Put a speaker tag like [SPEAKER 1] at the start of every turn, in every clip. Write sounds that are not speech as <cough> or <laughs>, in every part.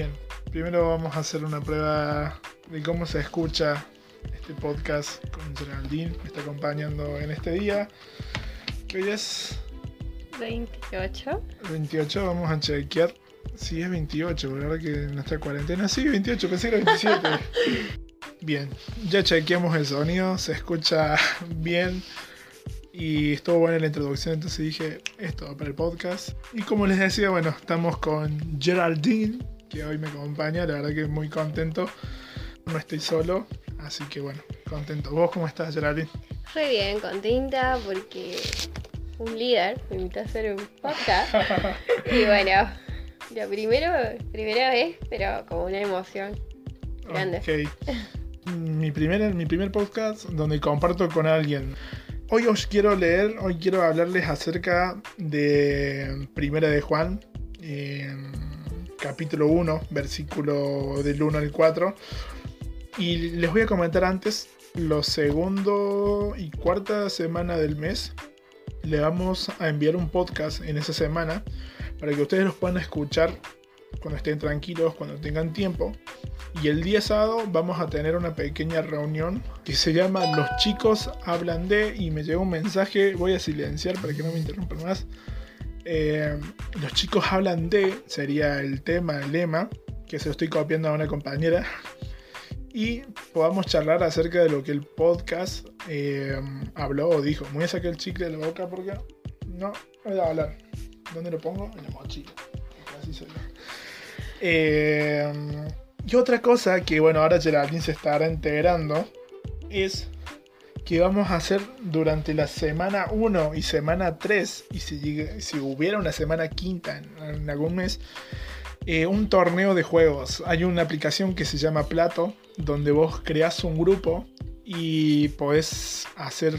[SPEAKER 1] Bien, primero vamos a hacer una prueba de cómo se escucha este podcast con Geraldine. Me está acompañando en este día. Que hoy es
[SPEAKER 2] 28.
[SPEAKER 1] 28, vamos a chequear. Si es 28, por ahora que en nuestra cuarentena. Sí, 28, pensé que era 27. <laughs> bien, ya chequeamos el sonido, se escucha bien. Y estuvo buena la introducción, entonces dije, esto para el podcast. Y como les decía, bueno, estamos con Geraldine, que hoy me acompaña, la verdad que muy contento. No estoy solo, así que bueno, contento. ¿Vos cómo estás, Geraldine?
[SPEAKER 2] Muy bien, contenta porque un líder me invitó a hacer un podcast. <laughs> y bueno, la primero, primera vez, pero como una emoción grande.
[SPEAKER 1] Ok. Mi primer, mi primer podcast donde comparto con alguien. Hoy os quiero leer, hoy quiero hablarles acerca de Primera de Juan, capítulo 1, versículo del 1 al 4. Y les voy a comentar antes, lo segundo y cuarta semana del mes, le vamos a enviar un podcast en esa semana para que ustedes los puedan escuchar cuando estén tranquilos, cuando tengan tiempo. Y el día sábado vamos a tener una pequeña reunión que se llama Los chicos hablan de y me llegó un mensaje, voy a silenciar para que no me interrumpan más. Eh, los chicos hablan de sería el tema, el lema, que se lo estoy copiando a una compañera. Y podamos charlar acerca de lo que el podcast eh, habló o dijo. Me voy a sacar el chicle de la boca porque no, voy a hablar. ¿Dónde lo pongo? En la mochila. Eh, y otra cosa que, bueno, ahora Geraldine se estará integrando es que vamos a hacer durante la semana 1 y semana 3, y si, hubiera una semana quinta en, algún mes, eh, un torneo de juegos. Hay una aplicación que se llama Plato, donde vos creas un grupo y podés hacer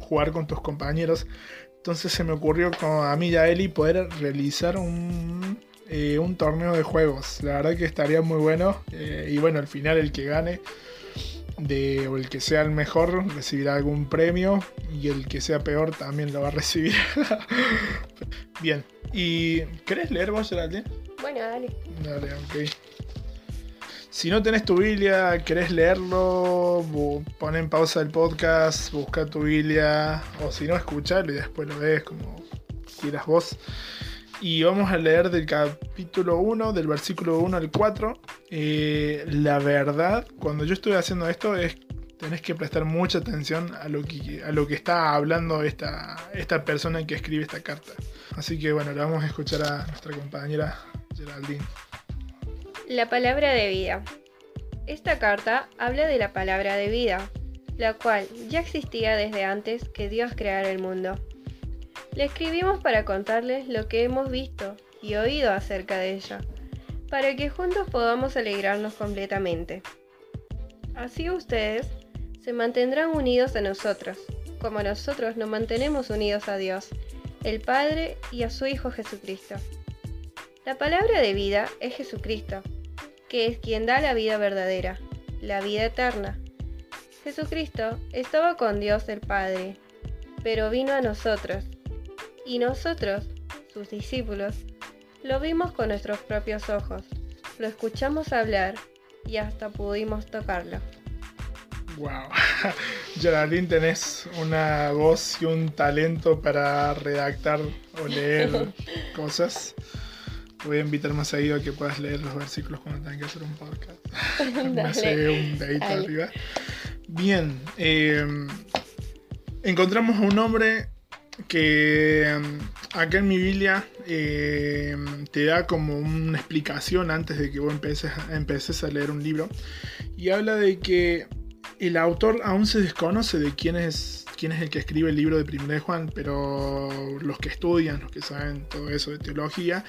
[SPEAKER 1] jugar con tus compañeros. Entonces se me ocurrió con a mí y a Eli poder realizar un eh, torneo de juegos. La verdad que estaría muy bueno. Eh, y bueno, al final el que gane de, o el que sea el mejor recibirá algún premio. Y el que sea peor también lo va a recibir. <laughs> Bien. ¿Y querés leer vos, Geraldine?
[SPEAKER 2] Bueno, dale.
[SPEAKER 1] Dale, ok. Si no tenés tu Biblia, querés leerlo, pon en pausa el podcast, busca tu Biblia, o si no, escuchalo y después lo ves como quieras vos. Y vamos a leer del capítulo 1, del versículo 1 al 4. Eh, la verdad, cuando yo estoy haciendo esto, es tenés que prestar mucha atención a lo que, a lo que está hablando esta, esta persona que escribe esta carta. Así que bueno, le vamos a escuchar a nuestra compañera Geraldine.
[SPEAKER 2] La palabra de vida. Esta carta habla de la palabra de vida, la cual ya existía desde antes que Dios creara el mundo. Le escribimos para contarles lo que hemos visto y oído acerca de ella, para que juntos podamos alegrarnos completamente. Así ustedes se mantendrán unidos a nosotros, como nosotros nos mantenemos unidos a Dios, el Padre y a su Hijo Jesucristo. La palabra de vida es Jesucristo, que es quien da la vida verdadera, la vida eterna. Jesucristo estaba con Dios el Padre, pero vino a nosotros y nosotros, sus discípulos, lo vimos con nuestros propios ojos, lo escuchamos hablar y hasta pudimos tocarlo.
[SPEAKER 1] Wow, <laughs> Geraldine, tenés una voz y un talento para redactar o leer <laughs> cosas. voy a invitar más seguido a que puedas leer los versículos cuando tengas que hacer un podcast. <laughs> Me hace un dedito arriba. Bien, eh, encontramos a un hombre que em, acá en mi Biblia em, te da como una explicación antes de que vos empieces, a leer un libro y habla de que el autor aún se desconoce de quién es, quién es el que escribe el libro de Primera de Juan, pero los que estudian, los que saben todo eso de teología,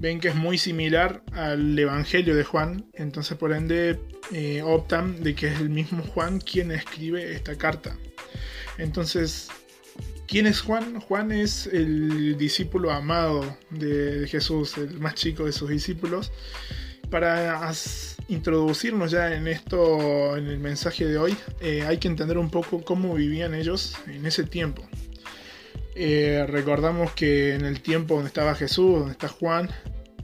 [SPEAKER 1] ven que es muy similar al Evangelio de Juan, entonces por ende eh, optan de que es el mismo Juan quien escribe esta carta. Entonces ¿Quién es Juan? Juan es el discípulo amado de Jesús, el más chico de sus discípulos. Para introducirnos ya en esto, en el mensaje de hoy, eh, hay que entender un poco cómo vivían ellos en ese tiempo. Eh, recordamos que en el tiempo donde estaba Jesús, donde está Juan,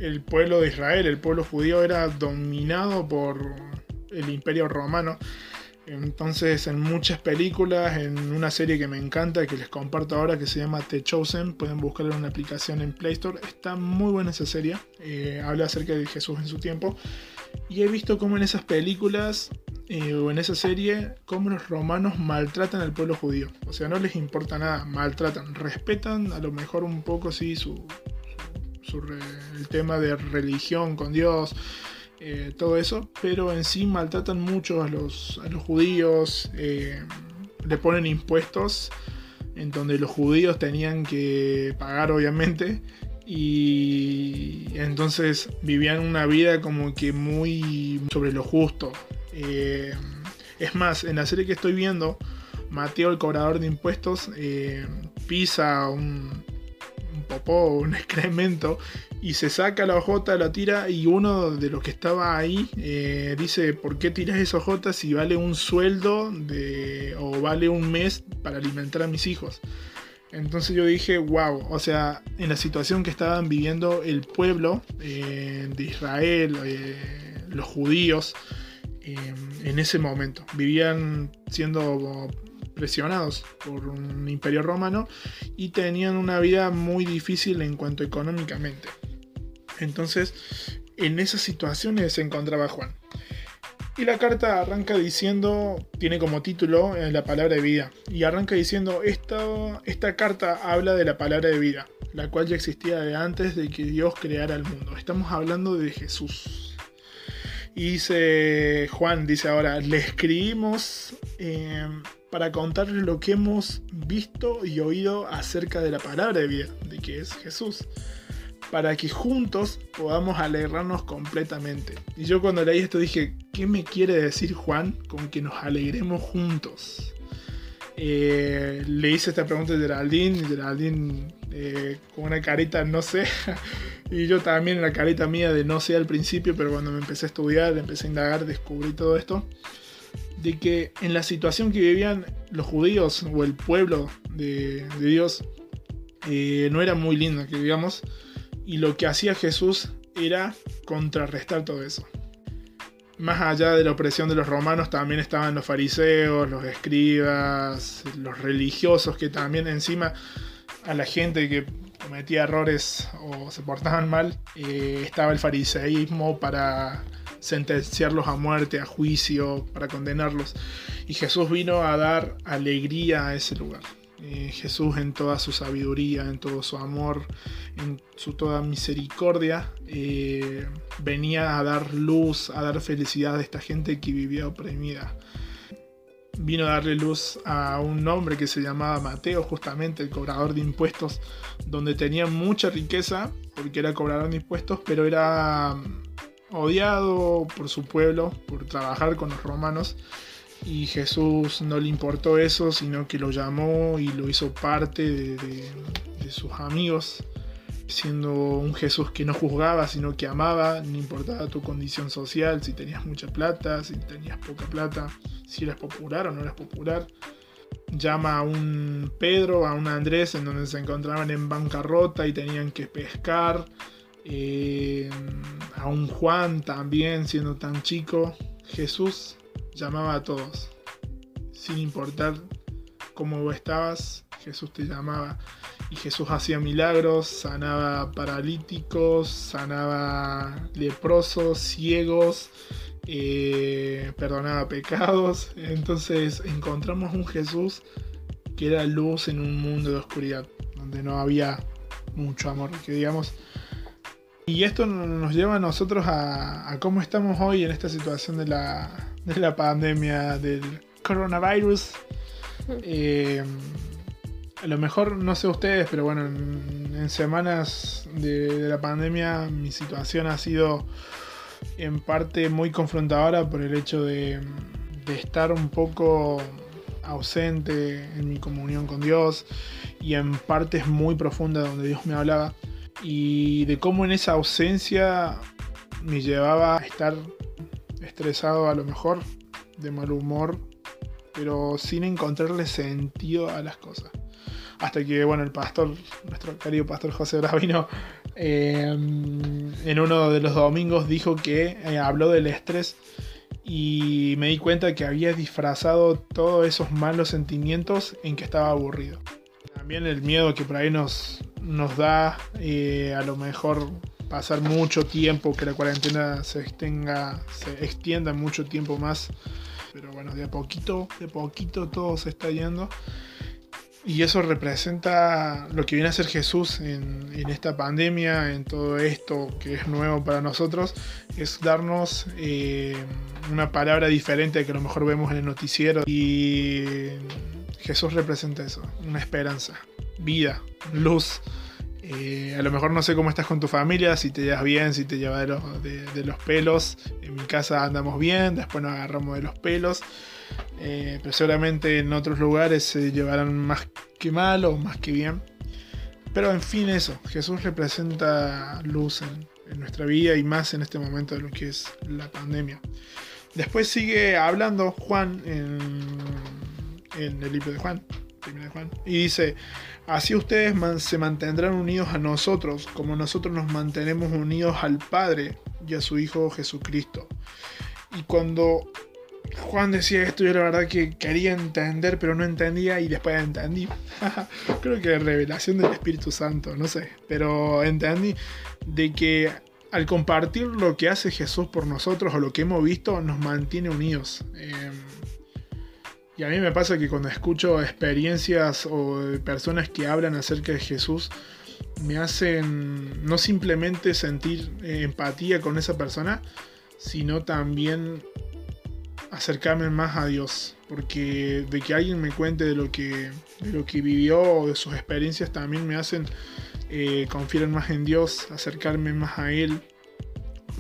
[SPEAKER 1] el pueblo de Israel, el pueblo judío era dominado por el imperio romano. Entonces, en muchas películas, en una serie que me encanta, que les comparto ahora, que se llama The Chosen, pueden buscarla en una aplicación en Play Store. Está muy buena esa serie. Eh, habla acerca de Jesús en su tiempo. Y he visto cómo en esas películas eh, o en esa serie, cómo los romanos maltratan al pueblo judío. O sea, no les importa nada, maltratan. Respetan a lo mejor un poco, sí, su, el tema de religión con Dios eh, todo eso, pero en sí maltratan mucho a los, a los judíos, eh, le ponen impuestos en donde los judíos tenían que pagar obviamente y entonces vivían una vida como que muy sobre lo justo. Eh, es más, en la serie que estoy viendo, Mateo, el cobrador de impuestos, pisa un, un popó, un <laughs> excremento y se saca la ojota, la tira y uno de los que estaba ahí eh, dice, ¿por qué tiras esa ojota si vale un sueldo de, o vale un mes para alimentar a mis hijos? Entonces yo dije, wow, o sea, en la situación que estaban viviendo el pueblo eh, de Israel, eh, los judíos, en ese momento, vivían siendo presionados por un imperio romano y tenían una vida muy difícil en cuanto económicamente. Entonces, en esas situaciones se encontraba Juan. Y la carta arranca diciendo, tiene como título eh, la palabra de vida. Y arranca diciendo, esta, esta carta habla de la palabra de vida, la cual ya existía de antes de que Dios creara el mundo. Estamos hablando de Jesús. Y dice Juan, dice ahora, le escribimos eh, para contarles lo que hemos visto y oído acerca de la palabra de vida, de que es Jesús para que juntos podamos alegrarnos completamente. Y yo cuando leí esto dije, ¿qué me quiere decir Juan con que nos alegremos juntos? Eh, le hice esta pregunta a Geraldine, y Geraldine eh, con una carita no sé, <laughs> y yo también la carita mía de no sé al principio, pero cuando me empecé a estudiar, empecé a indagar, descubrí todo esto, de que en la situación que vivían los judíos o el pueblo de, Dios, eh, no era muy lindo, que digamos, y lo que hacía Jesús era contrarrestar todo eso. Más allá de la opresión de los romanos, también estaban los fariseos, los escribas, los religiosos, que también encima a la gente que cometía errores o se portaban mal, eh, estaba el fariseísmo para sentenciarlos a muerte, a juicio, para condenarlos. Y Jesús vino a dar alegría a ese lugar. Eh, Jesús en toda su sabiduría, en todo su amor, en su toda misericordia, eh, venía a dar luz, a dar felicidad a esta gente que vivía oprimida. Vino a darle luz a un hombre que se llamaba Mateo, justamente el cobrador de impuestos, donde tenía mucha riqueza, porque era cobrador de impuestos, pero era odiado por su pueblo, por trabajar con los romanos y Jesús no le importó eso, sino que lo llamó y lo hizo parte de, sus amigos, siendo un Jesús que no juzgaba, sino que amaba, no importaba tu condición social, si tenías mucha plata, si tenías poca plata, si eras popular o no eras popular. Llama a un Pedro, a un Andrés, en donde se encontraban en bancarrota y tenían que pescar. Eh, a un Juan también, siendo tan chico. Jesús llamaba a todos. Sin importar cómo estabas, Jesús te llamaba. Y Jesús hacía milagros, sanaba paralíticos, sanaba leprosos, ciegos, eh, perdonaba pecados. Entonces encontramos un Jesús que era luz en un mundo de oscuridad, donde no había mucho amor, que digamos. Y esto nos lleva a nosotros a cómo estamos hoy en esta situación de la, de la pandemia del coronavirus. Eh, a lo mejor no sé ustedes, pero bueno, en, semanas de, la pandemia mi situación ha sido en parte muy confrontadora por el hecho de, de estar un poco ausente en mi comunión con Dios y en partes muy profundas donde Dios me hablaba y de cómo en esa ausencia me llevaba a estar estresado a lo mejor, de mal humor, pero sin encontrarle sentido a las cosas. hasta que, bueno, el pastor, nuestro querido pastor José Bravino, eh, en uno de los domingos dijo que eh, habló del estrés y me di cuenta que había disfrazado todos esos malos sentimientos en que estaba aburrido. También el miedo que por ahí nos, nos da eh, a lo mejor pasar mucho tiempo, que la cuarentena se extenga, se extienda mucho tiempo más. Pero bueno, de a poquito, de poquito todo se está yendo. Y eso representa lo que viene a ser Jesús en, esta pandemia, en todo esto que es nuevo para nosotros, es darnos eh, una palabra diferente que a lo mejor vemos en el noticiero. Y Jesús representa eso, una esperanza, vida, luz. Eh, a lo mejor no sé cómo estás con tu familia, si te llevas bien, si te llevas de los, pelos. En mi casa andamos bien, después nos agarramos de los pelos. Eh, pero seguramente en otros lugares se llevarán más que mal o más que bien. Pero en fin, eso. Jesús representa luz en, nuestra vida y más en este momento de lo que es la pandemia. Después sigue hablando Juan en, en el libro de Juan, y dice, así ustedes se mantendrán unidos a nosotros, como nosotros nos mantenemos unidos al Padre y a su Hijo Jesucristo. Y cuando Juan decía esto, yo la verdad que quería entender, pero no entendía y después entendí. <laughs> Creo que revelación del Espíritu Santo, no sé. Pero entendí de que al compartir lo que hace Jesús por nosotros o lo que hemos visto, nos mantiene unidos. Em, y a mí me pasa que cuando escucho experiencias o personas que hablan acerca de Jesús, me hacen no simplemente sentir eh, empatía con esa persona, sino también acercarme más a Dios. Porque de que alguien me cuente de lo que, lo que vivió o de sus experiencias también me hacen eh, confiar más en Dios, acercarme más a Él,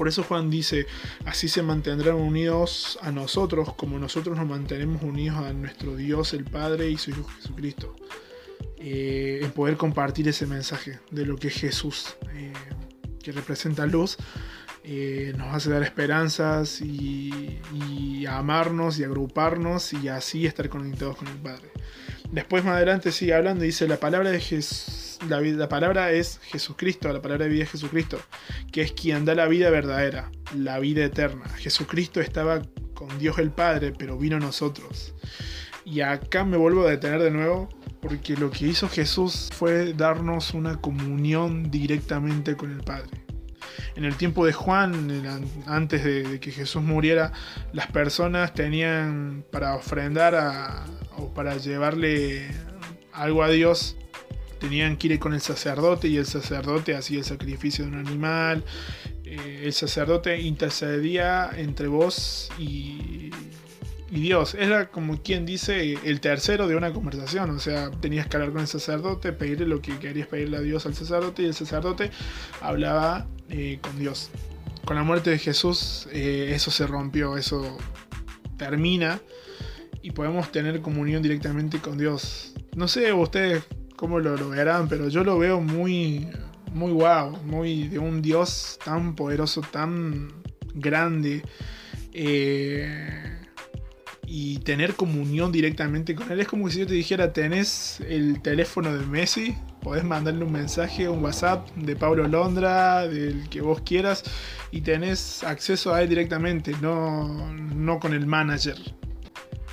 [SPEAKER 1] por eso Juan dice, así se mantendrán unidos a nosotros como nosotros nos mantenemos unidos a nuestro Dios, el Padre y su Hijo Jesucristo. Eh, en poder compartir ese mensaje de lo que es Jesús, eh, que representa luz, eh, nos hace dar esperanzas y, y, amarnos y agruparnos y así estar conectados con el Padre. Después más adelante sigue hablando y dice la palabra de Jesús la, palabra es Jesucristo, la palabra de vida es Jesucristo, que es quien da la vida verdadera, la vida eterna. Jesucristo estaba con Dios el Padre, pero vino a nosotros. Y acá me vuelvo a detener de nuevo, porque lo que hizo Jesús fue darnos una comunión directamente con el Padre. En el tiempo de Juan, antes de, que Jesús muriera, las personas tenían para ofrendar o para llevarle algo a Dios, tenían que ir con el sacerdote y el sacerdote hacía el sacrificio de un animal. Eh, el sacerdote intercedía entre vos y, Dios. Era como quien dice el tercero de una conversación. O sea, tenías que hablar con el sacerdote, pedirle lo que querías pedirle a Dios al sacerdote y el sacerdote hablaba eh, con Dios. Con la muerte de Jesús eh, eso se rompió, eso termina y podemos tener comunión directamente con Dios. No sé, ustedes cómo lo, verán, pero yo lo veo muy, muy guau, muy de un Dios tan poderoso, tan grande. Eh, y tener comunión directamente con él. Es como si yo te dijera, tenés el teléfono de Messi, podés mandarle un mensaje, un WhatsApp de Pablo Londra, del que vos quieras, y tenés acceso a él directamente, no, no con el manager.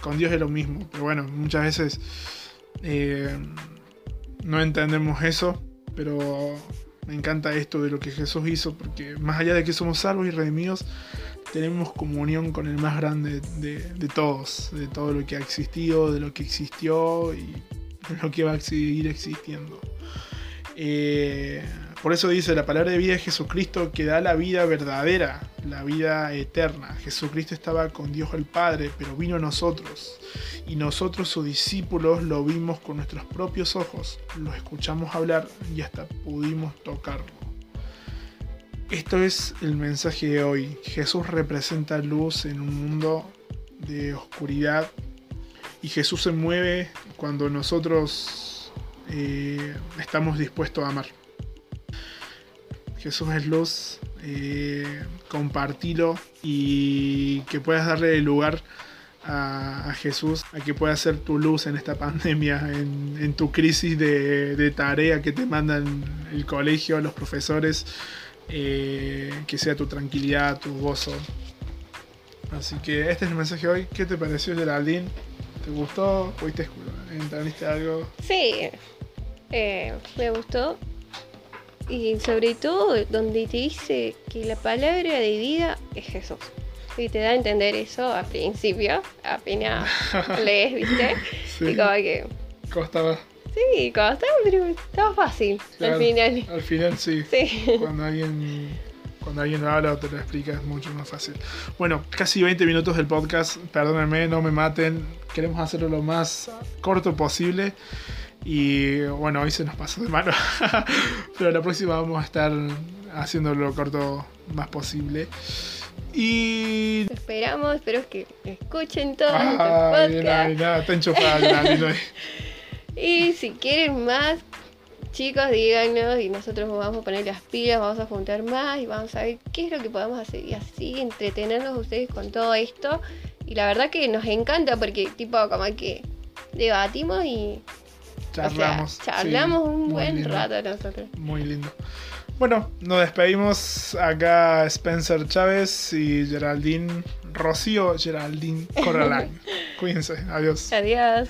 [SPEAKER 1] Con Dios es lo mismo, pero bueno, muchas veces eh, no entendemos eso, pero me encanta esto de lo que Jesús hizo, porque más allá de que somos salvos y redimidos, tenemos comunión con el más grande de, todos, de todo lo que ha existido, de lo que existió y de lo que va a seguir existiendo. Eh, por eso dice, la palabra de vida es Jesucristo que da la vida verdadera, la vida eterna. Jesucristo estaba con Dios el Padre, pero vino a nosotros. Y nosotros, sus discípulos, lo vimos con nuestros propios ojos, lo escuchamos hablar y hasta pudimos tocarlo. Esto es el mensaje de hoy. Jesús representa luz en un mundo de oscuridad y Jesús se mueve cuando nosotros eh, estamos dispuestos a amar. Jesús es luz, eh, compartilo y que puedas darle lugar a, Jesús a que pueda ser tu luz en esta pandemia, en, tu crisis de, tarea que te mandan el colegio, los profesores, eh, que sea tu tranquilidad, tu gozo. Así que este es el mensaje de hoy. ¿Qué te pareció, Geraldine? ¿Te gustó? ¿Pudiste escu- entendiste algo?
[SPEAKER 2] Sí, eh, me gustó. Y sobre todo donde te dice que la palabra de vida es Jesús. Y te da a entender eso al principio, apenas <laughs> lees, ¿viste?
[SPEAKER 1] Sí.
[SPEAKER 2] Y como que,
[SPEAKER 1] Costaba.
[SPEAKER 2] sí, como estaba, pero estaba fácil
[SPEAKER 1] Claro,
[SPEAKER 2] al final.
[SPEAKER 1] Al final sí.
[SPEAKER 2] Sí.
[SPEAKER 1] Cuando alguien, cuando alguien lo habla o te lo explica es mucho más fácil. Bueno, casi 20 minutos del podcast. Perdónenme, no me maten. Queremos hacerlo lo más corto posible. Y bueno, hoy se nos pasó de mano. <laughs> Pero la próxima vamos a estar haciéndolo lo corto más posible. Y.
[SPEAKER 2] Te esperamos, espero que escuchen todo este
[SPEAKER 1] Ay,
[SPEAKER 2] podcast.
[SPEAKER 1] nada, está enchufada hoy. <laughs>
[SPEAKER 2] Y si quieren más, chicos, díganos y nosotros nos vamos a poner las pilas, vamos a juntar más y vamos a ver qué es lo que podemos hacer y así entretenernos ustedes con todo esto. Y la verdad que nos encanta porque tipo como que debatimos y
[SPEAKER 1] Charlamos.
[SPEAKER 2] o sea, charlamos
[SPEAKER 1] sí,
[SPEAKER 2] un buen
[SPEAKER 1] lindo.
[SPEAKER 2] rato nosotros.
[SPEAKER 1] Muy lindo. Bueno, nos despedimos acá Spencer Chávez y Geraldine Rocío Geraldine Corralán. <laughs> Cuídense, adiós.
[SPEAKER 2] Adiós.